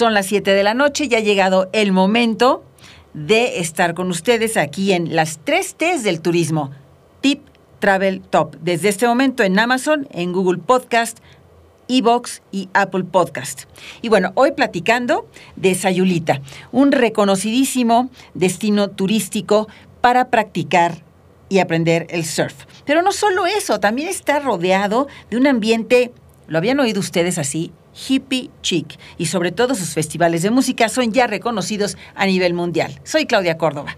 Son las 7 de la noche y ha llegado el momento de estar con ustedes aquí en las tres T's del turismo. Tip Travel Top. Desde este momento en Amazon, en Google Podcast, Evox y Apple Podcast. Y bueno, hoy platicando de Sayulita, un reconocidísimo destino turístico para practicar y aprender el surf. Pero no solo eso, también está rodeado de un ambiente, ¿lo habían oído ustedes así? Hippie chic y sobre todo sus festivales de música son ya reconocidos a nivel mundial. Soy Claudia Córdoba.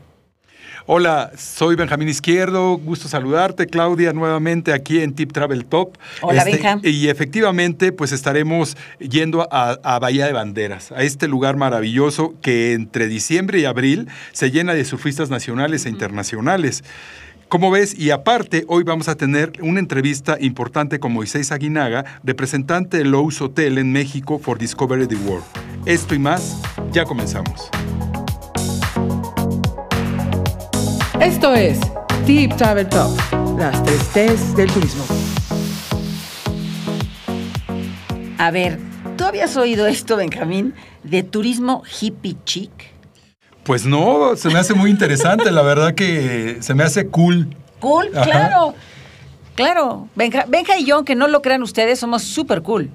Hola, soy Benjamín Izquierdo, gusto saludarte, Claudia, nuevamente aquí en Tip Travel Top. Hola, este, Y efectivamente, pues estaremos yendo a, a, Bahía de Banderas, a este lugar maravilloso que entre diciembre y abril se llena de surfistas nacionales e internacionales. Como ves, y aparte, hoy vamos a tener una entrevista importante con Moisés Aguinaga, representante de Lowe's Hotel en México for Discovery the World. Esto y más, ya comenzamos. Esto es Deep Travel Top, las tres T's del turismo. A ver, ¿tú habías oído esto, Benjamín, de turismo hippie chic? Pues no, se me hace muy interesante, la verdad que se me hace cool. Cool, claro. Claro, Benja, Benja, y yo, aunque no lo crean ustedes, somos súper cool.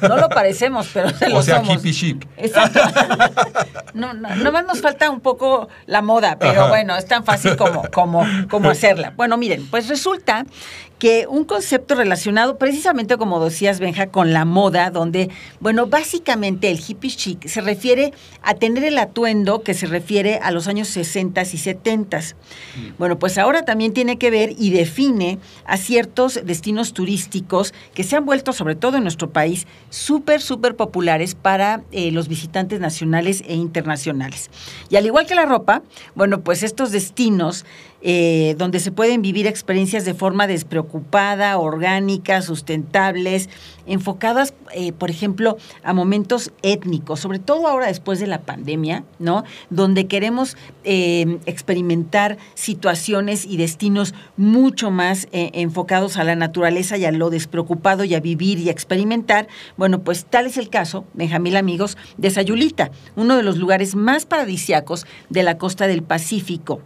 No lo parecemos, pero se lo O sea, somos. hippie chic. Exacto. No, no, nomás nos falta un poco la moda, pero Ajá. bueno, es tan fácil como, como, como hacerla. Bueno, miren, pues resulta que un concepto relacionado precisamente, como decías, Benja, con la moda, donde, bueno, básicamente el hippie chic se refiere a tener el atuendo que se refiere a los años 60 y 70. Bueno, pues ahora también tiene que ver y define a ciertos destinos turísticos que se han vuelto, sobre todo en nuestro país, súper, súper populares para eh, los visitantes nacionales e internacionales. Y al igual que la ropa, bueno, pues estos destinos eh, donde se pueden vivir experiencias de forma despreocupada, orgánica, sustentables, enfocadas, eh, por ejemplo, a momentos étnicos, sobre todo ahora después de la pandemia, ¿no? Donde queremos eh, experimentar situaciones y destinos mucho más enfocados a la naturaleza y a lo despreocupado y a vivir y a experimentar. Bueno, pues tal es el caso, Benjamín amigos, de Sayulita, uno de los lugares más paradisiacos de la costa del Pacífico,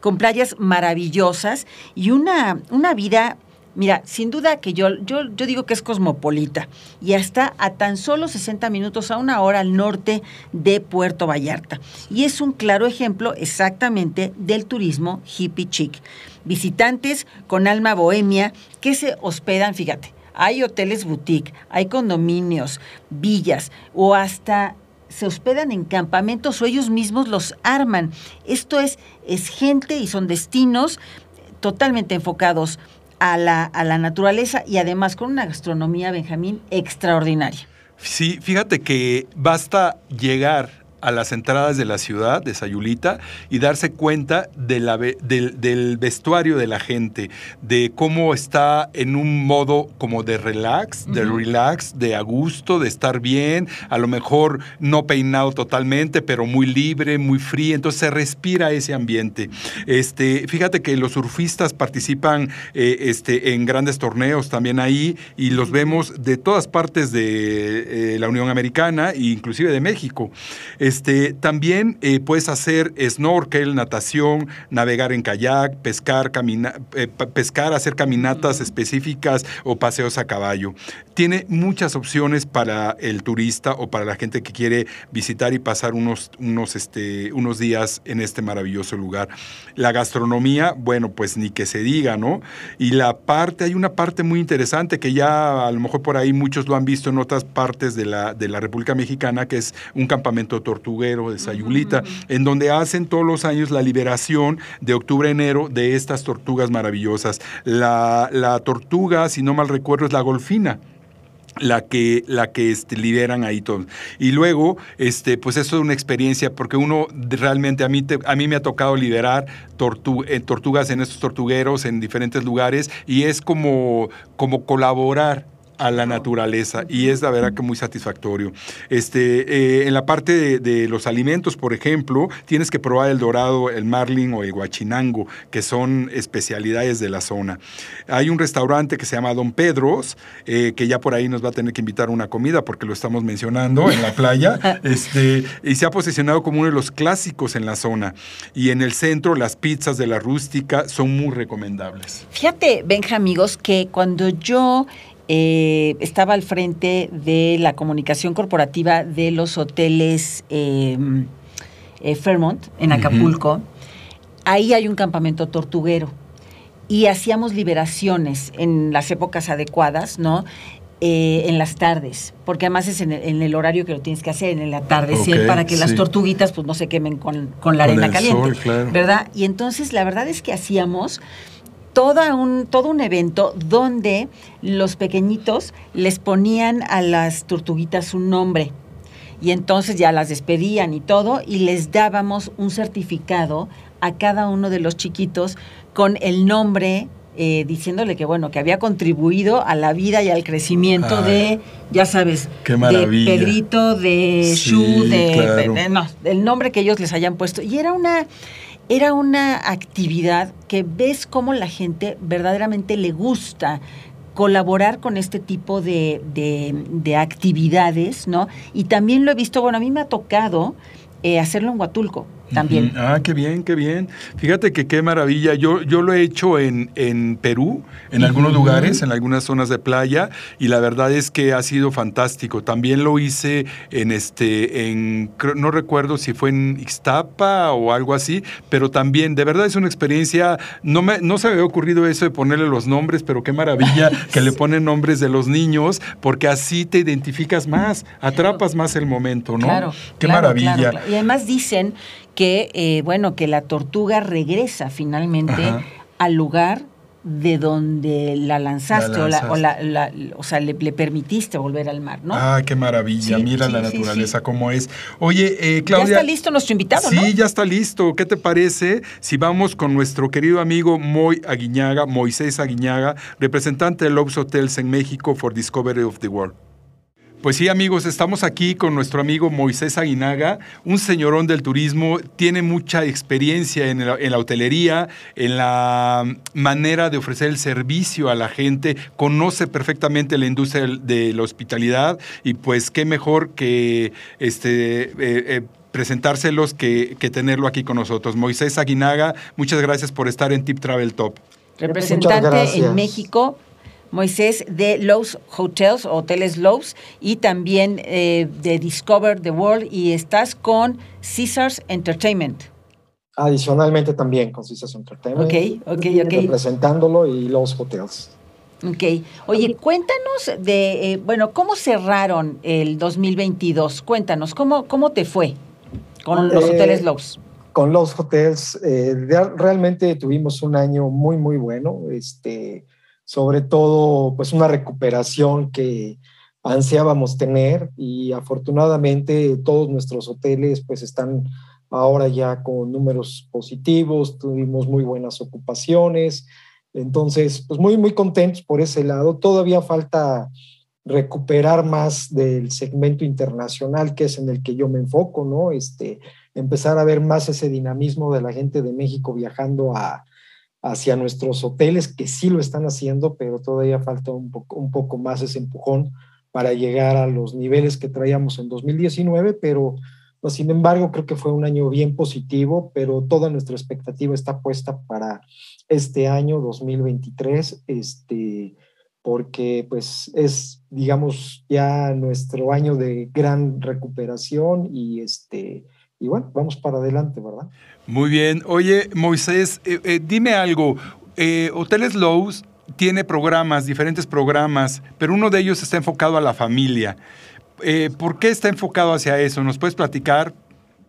con playas maravillosas y una, una vida Mira, sin duda que yo, yo, yo digo que es cosmopolita y está a tan solo 60 minutos a una hora al norte de Puerto Vallarta. Y es un claro ejemplo exactamente del turismo hippie chic. Visitantes con alma bohemia que se hospedan, fíjate, hay hoteles boutique, hay condominios, villas o hasta se hospedan en campamentos o ellos mismos los arman. Esto es, es gente y son destinos totalmente enfocados a la, a la naturaleza y además con una gastronomía, Benjamín, extraordinaria. Sí, fíjate que basta llegar a las entradas de la ciudad de Sayulita y darse cuenta de la, del, del, vestuario de la gente, de cómo está en un modo como de relax, uh -huh. de relax, de a gusto, de estar bien, a lo mejor no peinado totalmente, pero muy libre, muy frío, entonces se respira ese ambiente. Este, fíjate que los surfistas participan eh, este, en grandes torneos también ahí y los vemos de todas partes de eh, la Unión Americana e inclusive de México. Este, también eh, puedes hacer snorkel, natación, navegar en kayak, pescar, camina, eh, pescar, hacer caminatas específicas o paseos a caballo. Tiene muchas opciones para el turista o para la gente que quiere visitar y pasar unos, unos, este, unos días en este maravilloso lugar. La gastronomía, bueno, pues ni que se diga, ¿no? Y la parte, hay una parte muy interesante que ya a lo mejor por ahí muchos lo han visto en otras partes de la, de la República Mexicana, que es un campamento tortuguero de Sayulita, uh -huh. en donde hacen todos los años la liberación de octubre-enero de estas tortugas maravillosas. La, la tortuga, si no mal recuerdo, es la golfina la que, la que este, liberan ahí todo. Y luego, este, pues eso es una experiencia, porque uno realmente, a mí, te, a mí me ha tocado liberar tortu eh, tortugas en estos tortugueros en diferentes lugares, y es como, como colaborar a la naturaleza y es la verdad que muy satisfactorio. Este, eh, en la parte de, de, los alimentos, por ejemplo, tienes que probar el dorado, el marlin o el guachinango, que son especialidades de la zona. Hay un restaurante que se llama Don Pedros, eh, que ya por ahí nos va a tener que invitar a una comida porque lo estamos mencionando en la playa, este, y se ha posicionado como uno de los clásicos en la zona. Y en el centro, las pizzas de la rústica son muy recomendables. Fíjate, Benja, amigos, que cuando yo eh, estaba al frente de la comunicación corporativa de los hoteles eh, eh, Fairmont en Acapulco. Ahí hay un campamento tortuguero y hacíamos liberaciones en las épocas adecuadas, ¿no? Eh, en las tardes, porque además es en el, horario que lo tienes que hacer, en el atardecer, para que las tortuguitas pues no se quemen con, la arena caliente, ¿verdad? Y entonces la verdad es que hacíamos todo un, todo un evento donde los pequeñitos les ponían a las tortuguitas un nombre. Y entonces ya las despedían y todo y les dábamos un certificado a cada uno de los chiquitos con el nombre eh, diciéndole que bueno, que había contribuido a la vida y al crecimiento de, ya sabes, de Pedrito, de Shu, de, no, el nombre que ellos les hayan puesto. Y era una, era una actividad que ves cómo la gente verdaderamente le gusta colaborar con este tipo de, de, actividades, ¿no? Y también lo he visto, bueno, a mí me ha tocado eh, hacerlo en Huatulco también. Ah, qué bien, qué bien. Fíjate que qué maravilla. Yo, yo lo he hecho en, en Perú, en algunos lugares, en algunas zonas de playa, y la verdad es que ha sido fantástico. También lo hice en este, en, no recuerdo si fue en Ixtapa o algo así, pero también, de verdad es una experiencia, no, me, no se me había ocurrido eso de ponerle los nombres, pero qué maravilla que le ponen nombres de los niños, porque así te identificas más, atrapas más el momento, ¿no? Claro. Qué maravilla. Y además dicen que, eh, bueno, que la tortuga regresa finalmente al lugar de donde la lanzaste, O, la, o, sea, le, permitiste volver al mar, ¿no? Ah, qué maravilla, mira la naturaleza cómo es. Oye, eh, Claudia... Ya está listo nuestro invitado, ¿no? Sí, ya está listo. ¿Qué te parece si vamos con nuestro querido amigo Moy Aguiñaga, Moisés Aguiñaga, representante de Loves Hotels en México for Discovery of the World? Pues sí, amigos, estamos aquí con nuestro amigo Moisés Aguinaga, un señorón del turismo, tiene mucha experiencia en la, hotelería, en la manera de ofrecer el servicio a la gente, conoce perfectamente la industria de la hospitalidad y pues qué mejor que este... Eh, eh, presentárselos que, que, tenerlo aquí con nosotros. Moisés Aguinaga, muchas gracias por estar en Tip Travel Top. Representante en México Moisés, de Lowe's Hotels, Hoteles Lowe's, y también eh, de Discover the World, y estás con Caesars Entertainment. Adicionalmente también con Caesars Entertainment. Ok, ok, ok. Representándolo y Lowe's Hotels. Ok. Oye, cuéntanos de, eh, bueno, ¿cómo cerraron el 2022? Cuéntanos, ¿cómo, cómo te fue con los eh, hoteles Lowe's? Con los hotels, realmente tuvimos un año muy, muy bueno. Este, sobre todo pues una recuperación que ansiábamos tener y afortunadamente todos nuestros hoteles pues están ahora ya con números positivos, tuvimos muy buenas ocupaciones, entonces pues muy muy contentos por ese lado, todavía falta recuperar más del segmento internacional que es en el que yo me enfoco, ¿no? Este, empezar a ver más ese dinamismo de la gente de México viajando a, hacia nuestros hoteles, que sí lo están haciendo, pero todavía falta un poco, un poco más ese empujón para llegar a los niveles que traíamos en 2019, pero pues, sin embargo creo que fue un año bien positivo, pero toda nuestra expectativa está puesta para este año 2023, este, porque pues es, digamos, ya nuestro año de gran recuperación y este, y bueno, vamos para adelante, ¿verdad? Muy bien. Oye, Moisés, eh, eh, dime algo. Eh, Hoteles Lowe's tiene programas, diferentes programas, pero uno de ellos está enfocado a la familia. ¿Por qué está enfocado hacia eso? ¿Nos puedes platicar?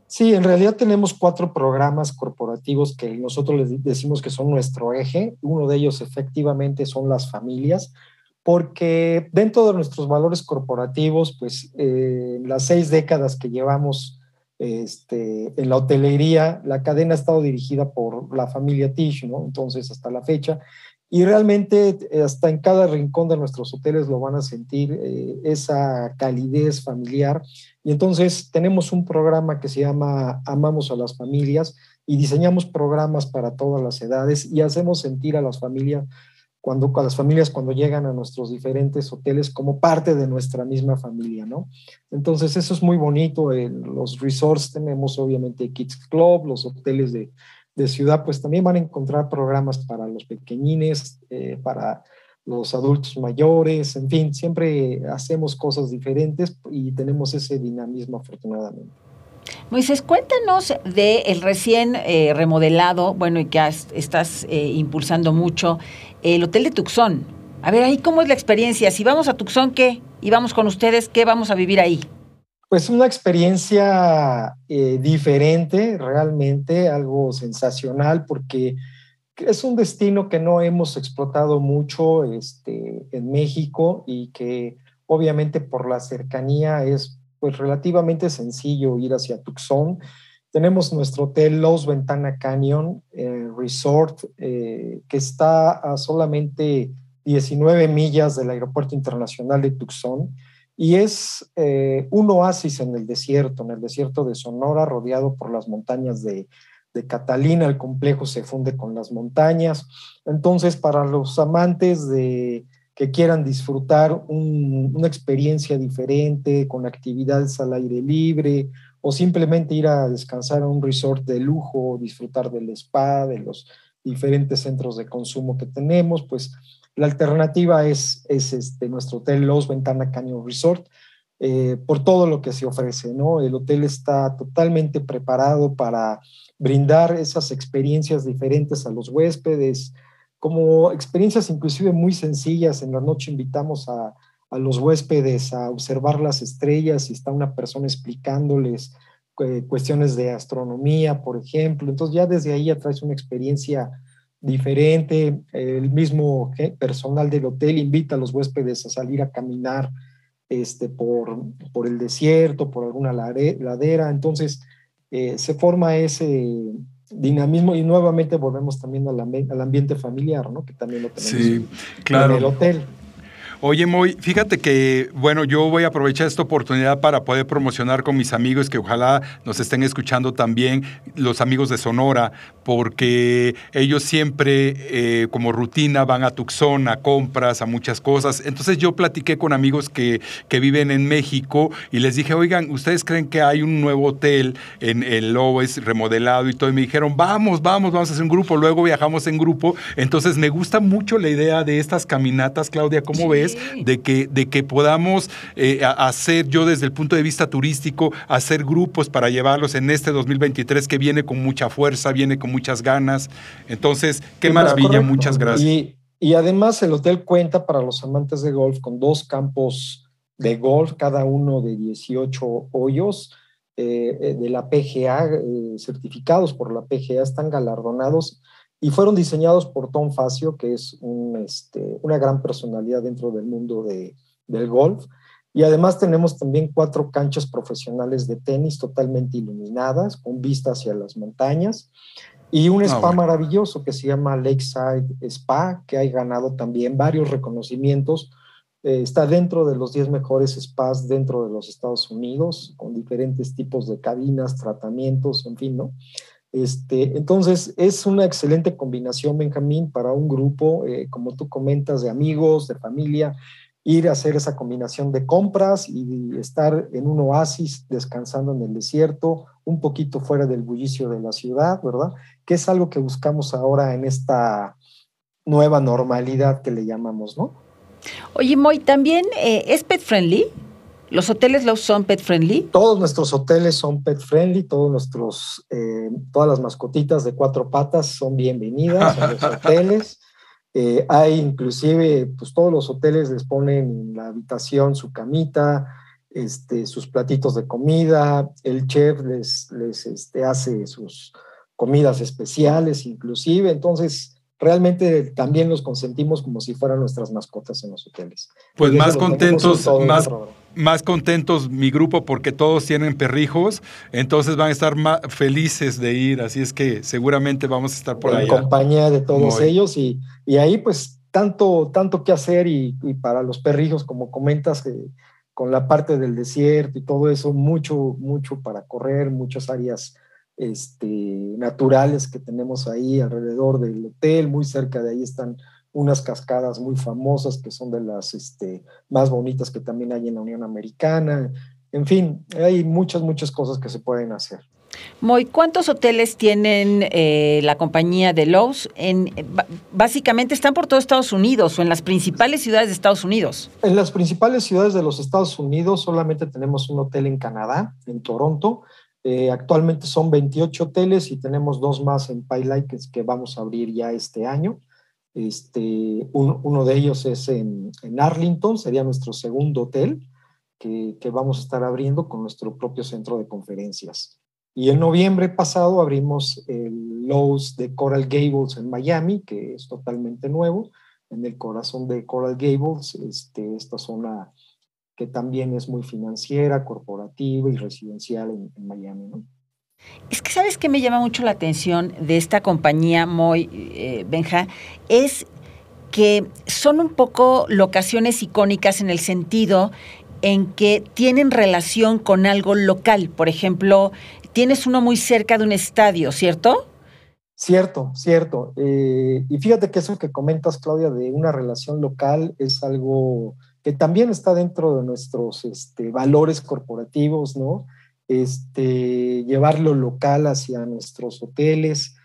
Sí, en realidad tenemos cuatro programas corporativos que nosotros les decimos que son nuestro eje. Uno de ellos efectivamente son las familias, porque dentro de nuestros valores corporativos, pues las seis décadas que llevamos este, en la hotelería, la cadena ha estado dirigida por la familia Tish, ¿no? Entonces, hasta la fecha. y realmente hasta en cada rincón de nuestros hoteles lo van a sentir eh, esa calidez familiar. Y entonces tenemos un programa que se llama Amamos a las Familias y diseñamos programas para todas las edades y hacemos sentir a las familias cuando a las familias cuando llegan a nuestros diferentes hoteles como parte de nuestra misma familia, ¿no? Entonces eso es muy bonito. Los resorts tenemos obviamente Kids Club, los hoteles de de ciudad, pues también van a encontrar programas para los pequeñines, eh, para los adultos mayores, en fin, siempre hacemos cosas diferentes y tenemos ese dinamismo afortunadamente. Moisés, cuéntanos del el recién eh, remodelado, bueno, y que estás eh, impulsando mucho, el Hotel de Tucson. A ver, ahí cómo es la experiencia. Si vamos a Tucson, ¿qué? Y vamos con ustedes, ¿qué vamos a vivir ahí? Pues una experiencia eh, diferente, realmente algo sensacional, porque es un destino que no hemos explotado mucho este, en México y que obviamente por la cercanía es pues relativamente sencillo ir hacia Tucson. Tenemos nuestro hotel Los Ventana Canyon eh, Resort, eh, que está a solamente 19 millas del Aeropuerto Internacional de Tucson y es eh, un oasis en el desierto, en el desierto de Sonora, rodeado por las montañas de, Catalina. El complejo se funde con las montañas. Entonces, para los amantes de que quieran disfrutar una experiencia diferente, con actividades al aire libre, o simplemente ir a descansar a un resort de lujo, disfrutar del spa, de los diferentes centros de consumo que tenemos, pues la alternativa es, es este, nuestro hotel Los Ventana Canyon Resort, eh, por todo lo que se ofrece, ¿no? El hotel está totalmente preparado para brindar esas experiencias diferentes a los huéspedes, como experiencias inclusive muy sencillas. En la noche invitamos a, a los huéspedes a observar las estrellas y está una persona explicándoles eh, cuestiones de astronomía, por ejemplo. Entonces ya desde ahí ya traes una experiencia diferente. El mismo personal del hotel invita a los huéspedes a salir a caminar este, por, por el desierto, por alguna ladera. Entonces, eh, se forma ese dinamismo y nuevamente volvemos también al, al ambiente familiar, ¿no? Que también lo tenemos claro. en el hotel. Oye, Moy, fíjate que, bueno, yo voy a aprovechar esta oportunidad para poder promocionar con mis amigos que ojalá nos estén escuchando también, los amigos de Sonora, porque ellos siempre eh, como rutina van a Tucson, a compras, a muchas cosas. Entonces yo platiqué con amigos que, que viven en México y les dije, oigan, ¿ustedes creen que hay un nuevo hotel en el Loes remodelado y todo? Y me dijeron, vamos, vamos, vamos a hacer un grupo. Luego viajamos en grupo. Entonces me gusta mucho la idea de estas caminatas, Claudia, ¿cómo ves? De que, de que podamos eh, hacer, yo desde el punto de vista turístico, hacer grupos para llevarlos en este 2023 que viene con mucha fuerza, viene con muchas ganas. Entonces, qué maravilla, muchas gracias. Y, y además el hotel cuenta para los amantes de golf con dos campos de golf, cada uno de 18 hoyos. Eh, eh, de la PGA, certificados por la PGA, están galardonados y fueron diseñados por Tom Facio, que es este, una gran personalidad dentro del mundo del golf. Y además tenemos también cuatro canchas profesionales de tenis totalmente iluminadas, con vista hacia las montañas, y un ah, spa maravilloso que se llama Lakeside Spa, que ha ganado también varios reconocimientos. Eh, está dentro de los 10 mejores spas dentro de los Estados Unidos, con diferentes tipos de cabinas, tratamientos, en fin, ¿no? Este, entonces, es una excelente combinación, Benjamín, para un grupo, eh, como tú comentas, de amigos, de familia, ir a hacer esa combinación de compras y estar en un oasis descansando en el desierto, un poquito fuera del bullicio de la ciudad, ¿verdad? Que es algo que buscamos ahora en esta nueva normalidad que le llamamos, ¿no? Oye, Moy, ¿también eh, es pet friendly? ¿Los hoteles los son pet friendly? Todos nuestros hoteles son pet friendly, todos nuestros, eh, todas las mascotitas de cuatro patas son bienvenidas a los hoteles. Eh, hay inclusive, pues todos los hoteles les ponen en la habitación su camita, este, sus platitos de comida, el chef les, les este, hace sus comidas especiales inclusive, entonces realmente también los consentimos como si fueran nuestras mascotas en los hoteles. Pues más contentos, más, más contentos mi grupo porque todos tienen perrijos, entonces van a estar más felices de ir, así es que seguramente vamos a estar por ahí. En compañía de todos ellos y, y, ahí pues tanto, tanto que hacer y, y para los perrijos, como comentas, eh, con la parte del desierto y todo eso, mucho, mucho para correr, muchas áreas este, naturales que tenemos ahí alrededor del hotel, muy cerca de ahí están unas cascadas muy famosas que son de las este, más bonitas que también hay en la Unión Americana. En fin, hay muchas, muchas cosas que se pueden hacer. Moy, ¿cuántos hoteles tienen eh, la compañía de Lowe's? En, básicamente están por todo Estados Unidos o en las principales ciudades de Estados Unidos. En las principales ciudades de los Estados Unidos solamente tenemos un hotel en Canadá, en Toronto. Eh, actualmente son 28 hoteles y tenemos dos más en Pilot que, que vamos a abrir ya este año. Este, uno de ellos es en, Arlington, sería nuestro segundo hotel que, vamos a estar abriendo con nuestro propio centro de conferencias. Y en noviembre pasado abrimos el Lowe's de Coral Gables en Miami, que es totalmente nuevo, en el corazón de Coral Gables, este, esta zona que también es muy financiera, corporativa y residencial en, Miami. Es que sabes que me llama mucho la atención de esta compañía Moy eh, Benja es que son un poco locaciones icónicas en el sentido en que tienen relación con algo local. Por ejemplo, tienes uno muy cerca de un estadio, ¿cierto? Cierto, cierto. Eh, y fíjate que eso que comentas, Claudia, de una relación local es algo que también está dentro de nuestros este, valores corporativos, ¿no? Este, llevarlo local hacia nuestros hoteles.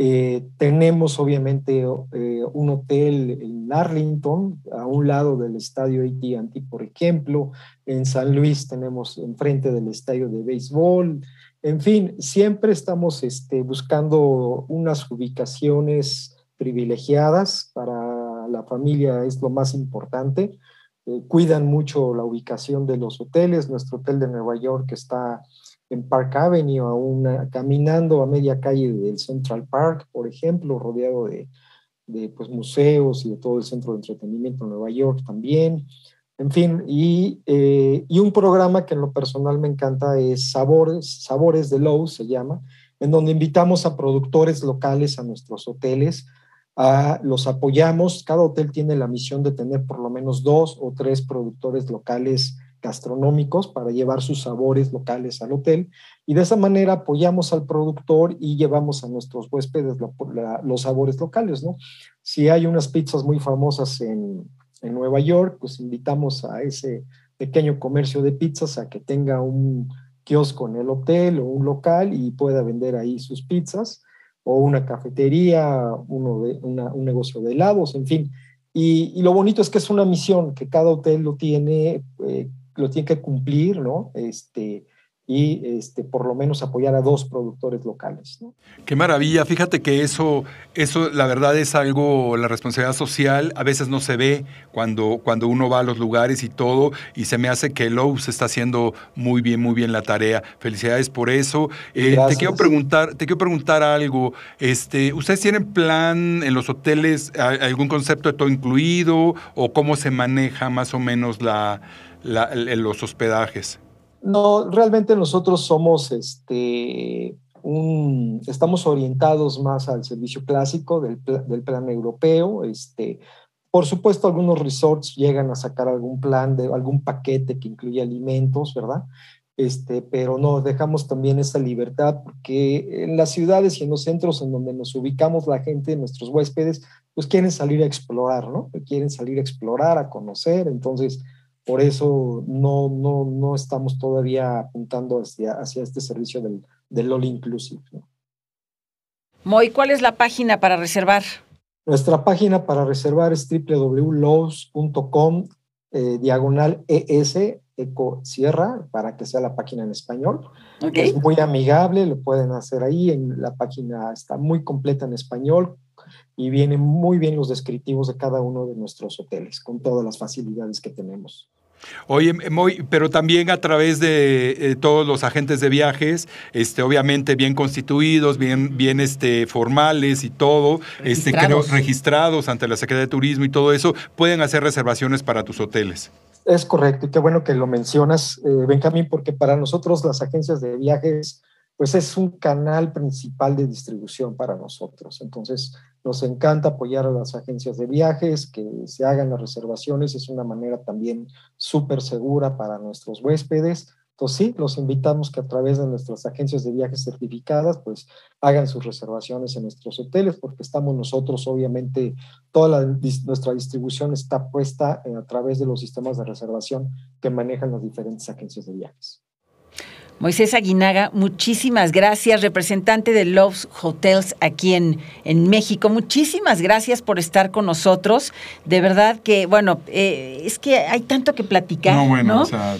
Eh, tenemos obviamente eh, un hotel en Arlington, a un lado del estadio AT&T, por ejemplo. En San Luis tenemos enfrente del estadio de béisbol. En fin, siempre estamos este, buscando unas ubicaciones privilegiadas para la familia, es lo más importante. Eh, cuidan mucho la ubicación de los hoteles. Nuestro hotel de Nueva York está en Park Avenue, a caminando a media calle del Central Park, por ejemplo, rodeado de, pues, museos y de todo el centro de entretenimiento en Nueva York también. En fin, y, eh, y, un programa que en lo personal me encanta es Sabores, Sabores de Lowe's, se llama, en donde invitamos a productores locales a nuestros hoteles los apoyamos. Cada hotel tiene la misión de tener por lo menos dos o tres productores locales gastronómicos para llevar sus sabores locales al hotel y de esa manera apoyamos al productor y llevamos a nuestros huéspedes los sabores locales, ¿no? Si hay unas pizzas muy famosas en, en Nueva York, pues invitamos a ese pequeño comercio de pizzas a que tenga un kiosco en el hotel o un local y pueda vender ahí sus pizzas o una cafetería, uno de, un negocio de helados, en fin. Y, lo bonito es que es una misión que cada hotel lo tiene, eh, lo tiene que cumplir, ¿no? Este, y este, por lo menos apoyar a dos productores locales. Qué maravilla, fíjate que eso, eso la verdad es algo, la responsabilidad social a veces no se ve cuando, cuando uno va a los lugares y todo, y se me hace que Lowe's está haciendo muy bien, muy bien la tarea. Felicidades por eso. Eh, te quiero preguntar, te quiero preguntar algo. Este, ¿Ustedes tienen plan en los hoteles, algún concepto de todo incluido, o cómo se maneja más o menos la, los hospedajes? No, realmente nosotros somos este, un, estamos orientados más al servicio clásico del, del, plan europeo. Este, por supuesto, algunos resorts llegan a sacar algún plan, de, algún paquete que incluye alimentos, ¿verdad? Este, pero no, dejamos también esa libertad porque en las ciudades y en los centros en donde nos ubicamos la gente, nuestros huéspedes, pues quieren salir a explorar, ¿no? Quieren salir a explorar, a conocer, entonces por eso no, no, no estamos todavía apuntando hacia, hacia este servicio del, del All Inclusive. ¿no? Moy, ¿cuál es la página para reservar? Nuestra página para reservar es www.lowe's.com eh, diagonal ES Eco Sierra para que sea la página en español. Es muy amigable, lo pueden hacer ahí. En la página está muy completa en español, y vienen muy bien los descriptivos de cada uno de nuestros hoteles, con todas las facilidades que tenemos. Oye, pero también a través de eh, todos los agentes de viajes, este, obviamente bien constituidos, bien, bien este, formales y todo, registrados. Este, registrados ante la Secretaría de Turismo y todo eso, pueden hacer reservaciones para tus hoteles. Es correcto, y qué bueno que lo mencionas, eh, Benjamín, porque para nosotros las agencias de viajes, pues es un canal principal de distribución para nosotros. Entonces, nos encanta apoyar a las agencias de viajes, que se hagan las reservaciones, es una manera también súper segura para nuestros huéspedes. Entonces, sí, los invitamos que a través de nuestras agencias de viajes certificadas, pues hagan sus reservaciones en nuestros hoteles, porque estamos nosotros, obviamente, toda nuestra distribución está puesta a través de los sistemas de reservación que manejan las diferentes agencias de viajes. Moisés Aguinaga, muchísimas gracias, representante de Loves Hotels aquí en, en México. Muchísimas gracias por estar con nosotros. De verdad que, bueno, eh, es que hay tanto que platicar. No, bueno, o sea,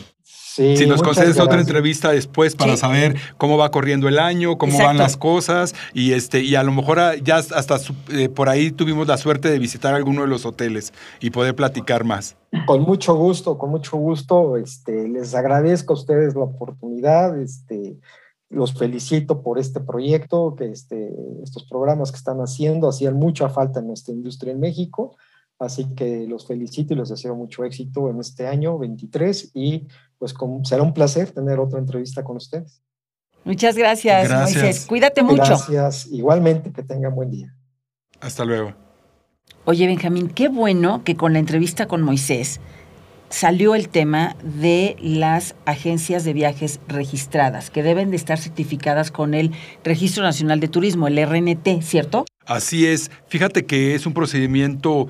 si nos concedes otra entrevista después para saber cómo va corriendo el año, cómo van las cosas y este y a lo mejor ah, ya hasta eh, por ahí tuvimos la suerte de visitar alguno de los hoteles y poder platicar más. Con mucho gusto, con mucho gusto. Este, les agradezco a ustedes la oportunidad. Este, los felicito por este proyecto, que este, estos programas que están haciendo hacían mucha falta en nuestra industria en México. Así que los felicito y les deseo mucho éxito en este año 23 y pues será un placer tener otra entrevista con ustedes. Muchas gracias, Moisés. Cuídate mucho. Gracias. Igualmente, que tengan buen día. Hasta luego. Oye, Benjamín, qué bueno que con la entrevista con Moisés salió el tema de las agencias de viajes registradas, que deben de estar certificadas con el Registro Nacional de Turismo, el RNT, ¿cierto? Así es. Fíjate que es un procedimiento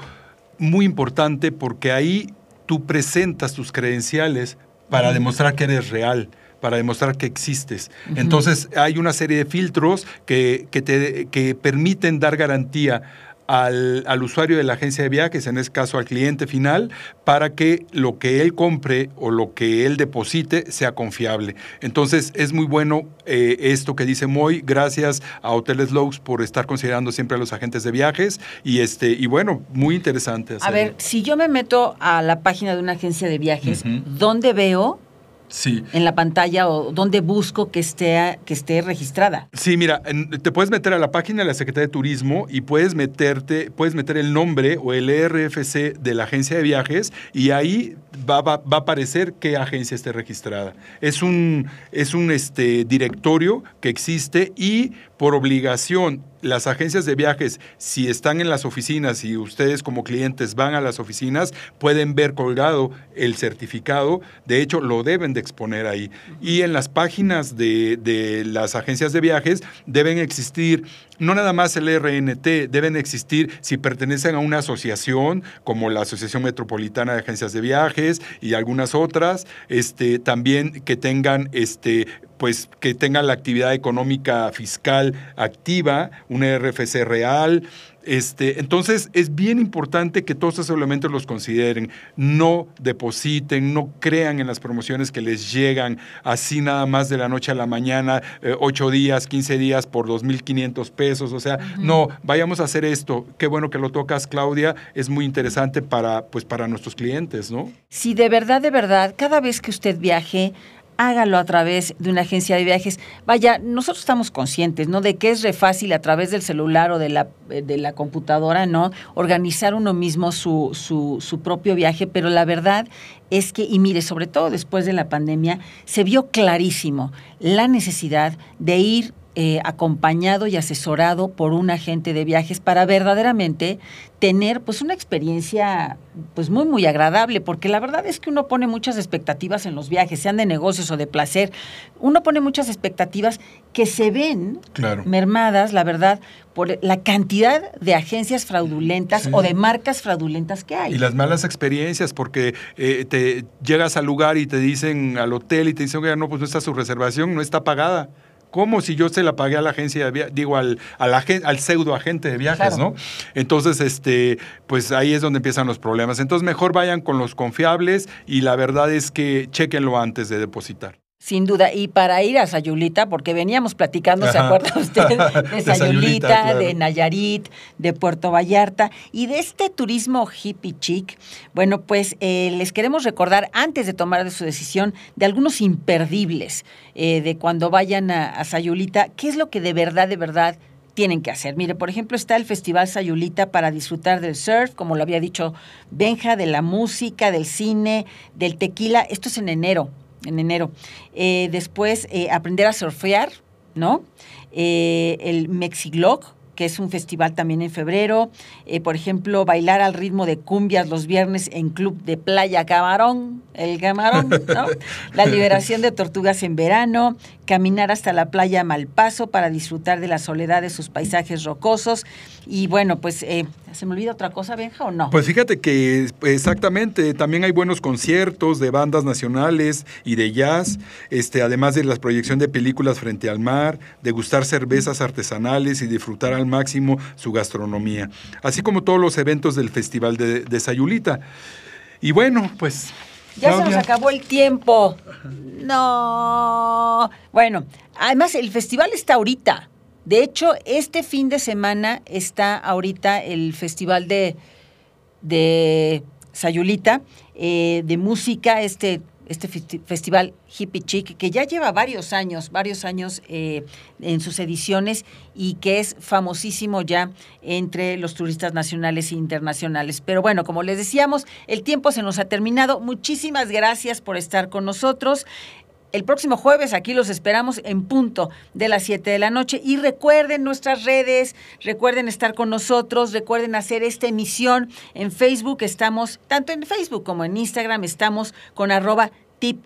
muy importante porque ahí tú presentas tus credenciales para demostrar que eres real para demostrar que existes. Entonces hay una serie de filtros que, que, te, que permiten dar garantía al, usuario de la agencia de viajes, en este caso al cliente final, para que lo que él compre o lo que él deposite sea confiable. Entonces es muy bueno eh, esto que dice Moy, gracias a Hoteles Lowe's por estar considerando siempre a los agentes de viajes y este y bueno, muy interesante. A ver, si yo me meto a la página de una agencia de viajes, ¿dónde veo sí. en la pantalla o dónde busco que esté, que esté registrada. Sí, mira, te puedes meter a la página de la Secretaría de Turismo y puedes meterte, puedes meter el nombre o el RFC de la agencia de viajes y ahí va, va, a aparecer qué agencia esté registrada. Es un, es un este, directorio que existe y por obligación las agencias de viajes, si están en las oficinas y ustedes como clientes van a las oficinas, pueden ver colgado el certificado. De hecho, lo deben de exponer ahí. Y en las páginas de, de las agencias de viajes deben existir no nada más el RNT, deben existir si pertenecen a una asociación como la Asociación Metropolitana de Agencias de Viajes y algunas otras, este, también que tengan este, pues que tengan la actividad económica fiscal activa, un RFC real, este, entonces es bien importante que todos esos elementos los consideren, no depositen, no crean en las promociones que les llegan así nada más de la noche a la mañana, eh, ocho días, 15 días por 2.500 pesos, o sea, no, vayamos a hacer esto. Qué bueno que lo tocas, Claudia, es muy interesante para, pues, para nuestros clientes, ¿no? Si de verdad, de verdad, cada vez que usted viaje, hágalo a través de una agencia de viajes. Vaya, nosotros estamos conscientes, ¿no? De que es re fácil a través del celular o de la, eh, de la computadora, ¿no? Organizar uno mismo su, su, su propio viaje, pero la verdad es que, y mire, sobre todo después de la pandemia, se vio clarísimo la necesidad de ir eh, acompañado y asesorado por un agente de viajes para verdaderamente tener pues una experiencia pues muy muy agradable porque la verdad es que uno pone muchas expectativas en los viajes sean de negocios o de placer. Uno pone muchas expectativas que se ven mermadas la verdad por la cantidad de agencias fraudulentas o de marcas fraudulentas que hay. Y las malas experiencias porque eh, te llegas al lugar y te dicen al hotel y te dicen no pues no está su reservación no está pagada ¿Cómo si yo se la pagué a la agencia de digo, al, al, al pseudo agente de viajes, ¿no? Entonces, este, pues ahí es donde empiezan los problemas. Entonces, mejor vayan con los confiables y la verdad es que chequenlo antes de depositar. Sin duda, y para ir a Sayulita, porque veníamos platicando, ¿se acuerda usted? De Sayulita, de, Nayarit, de Puerto Vallarta y de este turismo hippie chic. Bueno, pues eh, les queremos recordar, antes de tomar su decisión, de algunos imperdibles eh, de cuando vayan a, a Sayulita, qué es lo que de verdad, de verdad tienen que hacer. Mire, por ejemplo, está el Festival Sayulita para disfrutar del surf, como lo había dicho Benja, de la música, del cine, del tequila. Esto es en enero, en enero. Eh, después, eh, aprender a surfear, ¿no? Eh, el Mexiglog, que es un festival también en febrero. Eh, por ejemplo, bailar al ritmo de cumbias los viernes en Club de Playa Camarón, el Camarón, ¿no? La liberación de tortugas en verano, caminar hasta la playa Malpaso para disfrutar de la soledad de sus paisajes rocosos. Y bueno, pues, eh, ¿se me olvida otra cosa, Benja, o no? Pues fíjate que exactamente, también hay buenos conciertos de bandas nacionales y de jazz, este, además de la proyección de películas frente al mar, degustar cervezas artesanales y disfrutar al máximo su gastronomía, así como todos los eventos del Festival de, de Sayulita. Y bueno, pues... Ya se nos acabó el tiempo. No. Bueno, además el festival está ahorita. De hecho, este fin de semana está ahorita el festival de, de Sayulita, eh, de música, este, este festi- festival Hippie Chic, que ya lleva varios años, varios años eh, en sus ediciones y que es famosísimo ya entre los turistas nacionales e internacionales. Pero bueno, como les decíamos, el tiempo se nos ha terminado. Muchísimas gracias por estar con nosotros. El próximo jueves aquí los esperamos en punto de las 7 de la noche y recuerden nuestras redes, recuerden estar con nosotros, recuerden hacer esta emisión en Facebook, estamos tanto en Facebook como en Instagram, estamos con arroba tip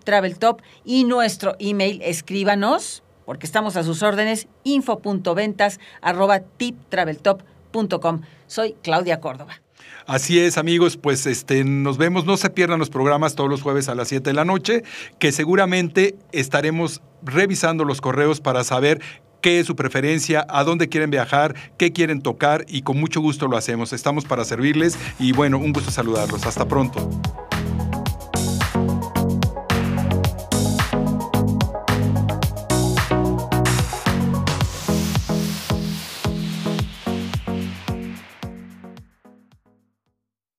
y nuestro email, escríbanos, porque estamos a sus órdenes, info.ventas arroba tiptraveltop.com. Soy Claudia Córdoba. Así es, amigos, pues este, nos vemos, no se pierdan los programas todos los jueves a las 7 de la noche, que seguramente estaremos revisando los correos para saber qué es su preferencia, a dónde quieren viajar, qué quieren tocar y con mucho gusto lo hacemos. Estamos para servirles y bueno, un gusto saludarlos. Hasta pronto.